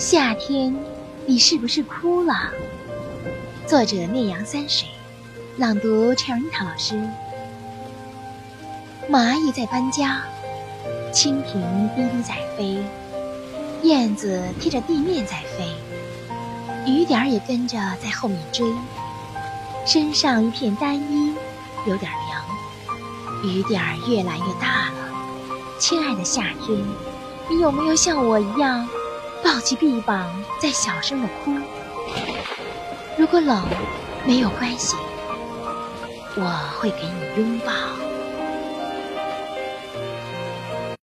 夏天，你是不是哭了？作者：聂阳三水，朗读：陈樱桃老师。蚂蚁在搬家，蜻蜓低低在飞，燕子贴着地面在飞，雨点儿也跟着在后面追。身上一片单衣，有点凉，雨点儿越来越大了。亲爱的夏天，你有没有像我一样？抱起臂膀，在小声的哭。如果冷，没有关系，我会给你拥抱。